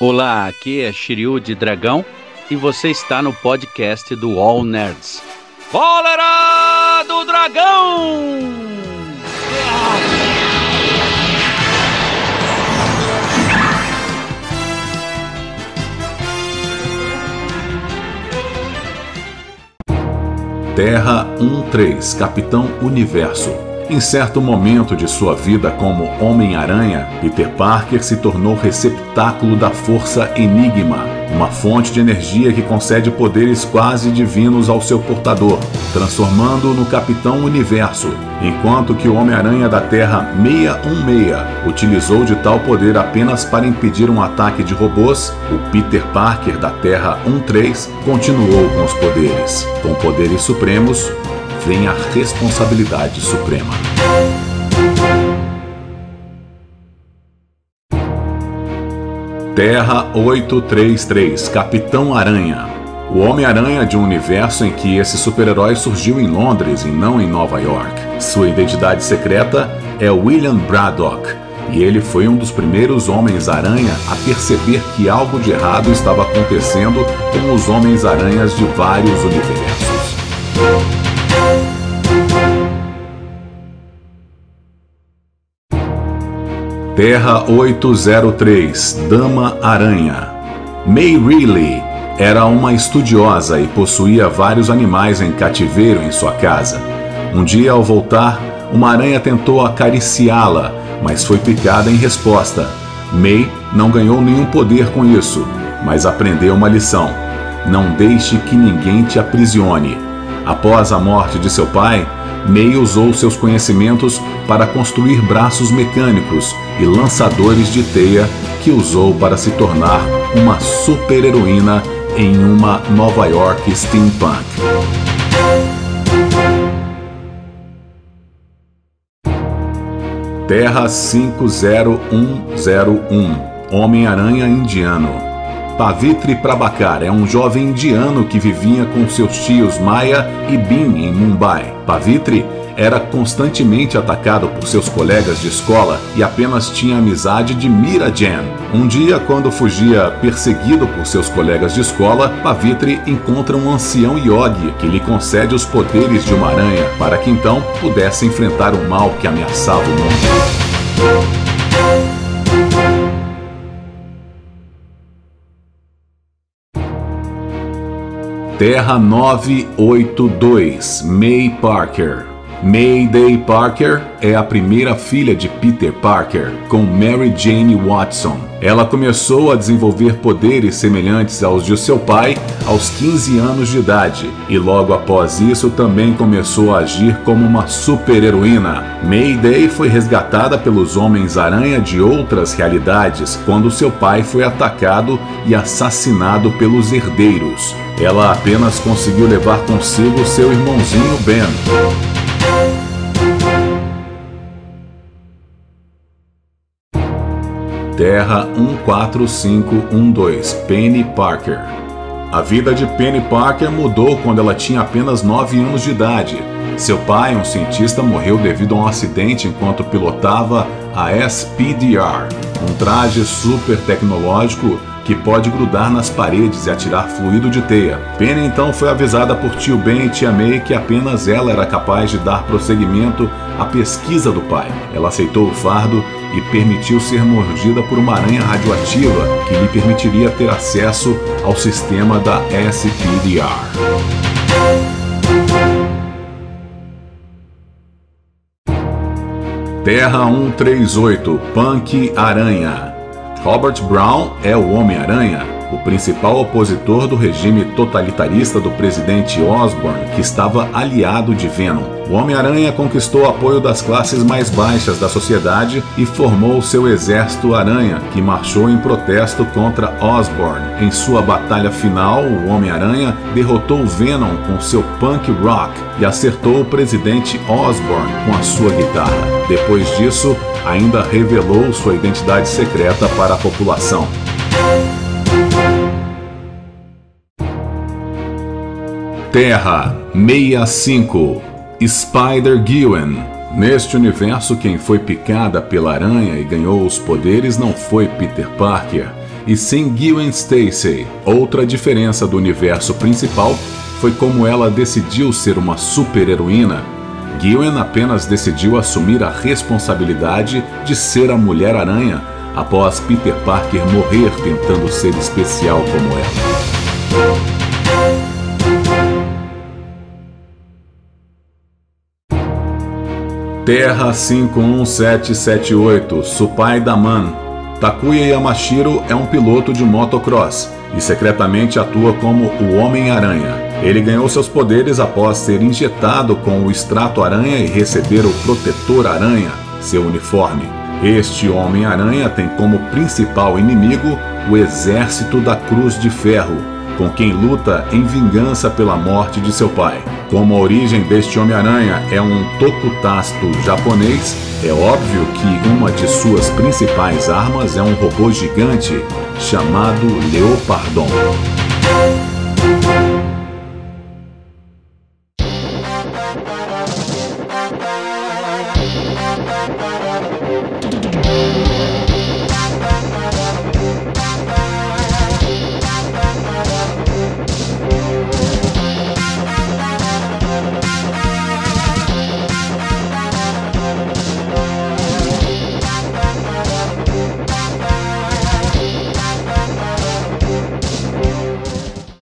Olá, aqui é Shiryu de Dragão e você está no podcast do All Nerds. Cólera do Dragão! Terra 13 Capitão Universo em certo momento de sua vida como Homem-Aranha, Peter Parker se tornou receptáculo da força Enigma, uma fonte de energia que concede poderes quase divinos ao seu portador, transformando-o no Capitão Universo, enquanto que o Homem-Aranha da Terra 616 utilizou de tal poder apenas para impedir um ataque de robôs, o Peter Parker da Terra 13 continuou com os poderes. Com poderes supremos, vem a responsabilidade suprema. Terra 833 Capitão Aranha o Homem-Aranha de um universo em que esse super-herói surgiu em Londres e não em Nova York. Sua identidade secreta é William Braddock, e ele foi um dos primeiros Homens-Aranha a perceber que algo de errado estava acontecendo com os Homens-Aranhas de vários universos. Terra 803 Dama Aranha May Reilly era uma estudiosa e possuía vários animais em cativeiro em sua casa. Um dia, ao voltar, uma aranha tentou acariciá-la, mas foi picada em resposta. May não ganhou nenhum poder com isso, mas aprendeu uma lição: não deixe que ninguém te aprisione. Após a morte de seu pai, May usou seus conhecimentos para construir braços mecânicos e lançadores de teia que usou para se tornar uma super-heroína em uma Nova York steampunk. Terra 50101 Homem-Aranha Indiano Pavitri Prabhakar é um jovem indiano que vivia com seus tios Maya e Bin em Mumbai. Pavitri era constantemente atacado por seus colegas de escola e apenas tinha amizade de Mira Jan. Um dia, quando fugia perseguido por seus colegas de escola, Pavitri encontra um ancião yogi que lhe concede os poderes de uma aranha para que então pudesse enfrentar o mal que ameaçava o mundo. Terra 982, May Parker. Mayday Parker é a primeira filha de Peter Parker, com Mary Jane Watson. Ela começou a desenvolver poderes semelhantes aos de seu pai aos 15 anos de idade e logo após isso também começou a agir como uma super-heroína. Mayday foi resgatada pelos Homens-Aranha de outras realidades quando seu pai foi atacado e assassinado pelos herdeiros. Ela apenas conseguiu levar consigo seu irmãozinho Ben. Terra 14512 Penny Parker. A vida de Penny Parker mudou quando ela tinha apenas 9 anos de idade. Seu pai, um cientista, morreu devido a um acidente enquanto pilotava a SPDR, um traje super tecnológico que pode grudar nas paredes e atirar fluido de teia. Penny então foi avisada por tio Ben e tia May que apenas ela era capaz de dar prosseguimento à pesquisa do pai. Ela aceitou o fardo e permitiu ser mordida por uma aranha radioativa que lhe permitiria ter acesso ao sistema da SPDR. Terra 138 Punk Aranha Robert Brown é o Homem-Aranha, o principal opositor do regime totalitarista do presidente Osborn, que estava aliado de Venom. O Homem-Aranha conquistou apoio das classes mais baixas da sociedade e formou seu exército Aranha, que marchou em protesto contra Osborn. Em sua batalha final, o Homem-Aranha derrotou Venom com seu punk rock e acertou o presidente Osborn com a sua guitarra. Depois disso, ainda revelou sua identidade secreta para a população. Terra 65 Spider-Gwen. Neste universo, quem foi picada pela aranha e ganhou os poderes não foi Peter Parker, e sem Gwen Stacy. Outra diferença do universo principal foi como ela decidiu ser uma super-heroína. Gwen apenas decidiu assumir a responsabilidade de ser a Mulher-Aranha após Peter Parker morrer tentando ser especial como ela. Terra 51778, Supai Daman. Takuya Yamashiro é um piloto de motocross e secretamente atua como o Homem-Aranha. Ele ganhou seus poderes após ser injetado com o extrato aranha e receber o protetor aranha, seu uniforme. Este Homem-Aranha tem como principal inimigo o Exército da Cruz de Ferro, com quem luta em vingança pela morte de seu pai. Como a origem deste Homem-Aranha é um tokutasto japonês, é óbvio que uma de suas principais armas é um robô gigante chamado Leopardon.